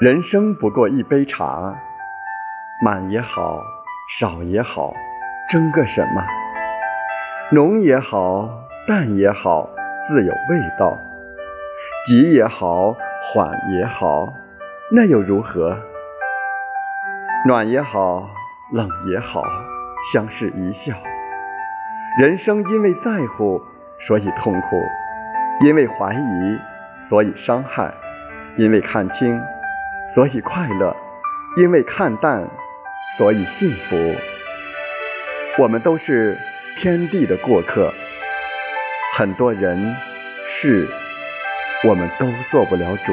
人生不过一杯茶，满也好，少也好，争个什么？浓也好，淡也好，自有味道。急也好，缓也好，那又如何？暖也好，冷也好，相视一笑。人生因为在乎，所以痛苦；因为怀疑，所以伤害；因为看清。所以快乐，因为看淡，所以幸福。我们都是天地的过客，很多人事，我们都做不了主。